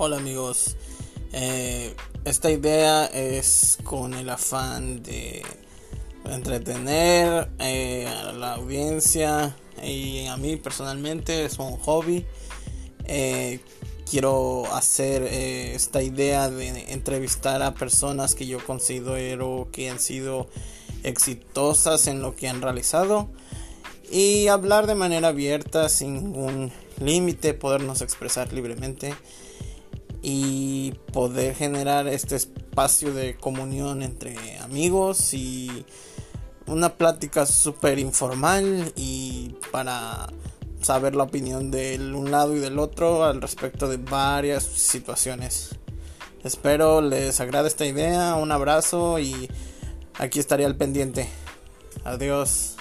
Hola amigos, eh, esta idea es con el afán de entretener eh, a la audiencia y a mí personalmente es un hobby. Eh, quiero hacer esta idea de entrevistar a personas que yo considero que han sido exitosas en lo que han realizado y hablar de manera abierta sin ningún límite, podernos expresar libremente y poder generar este espacio de comunión entre amigos y una plática súper informal y para saber la opinión del un lado y del otro al respecto de varias situaciones. Espero les agrade esta idea, un abrazo y aquí estaría al pendiente. Adiós.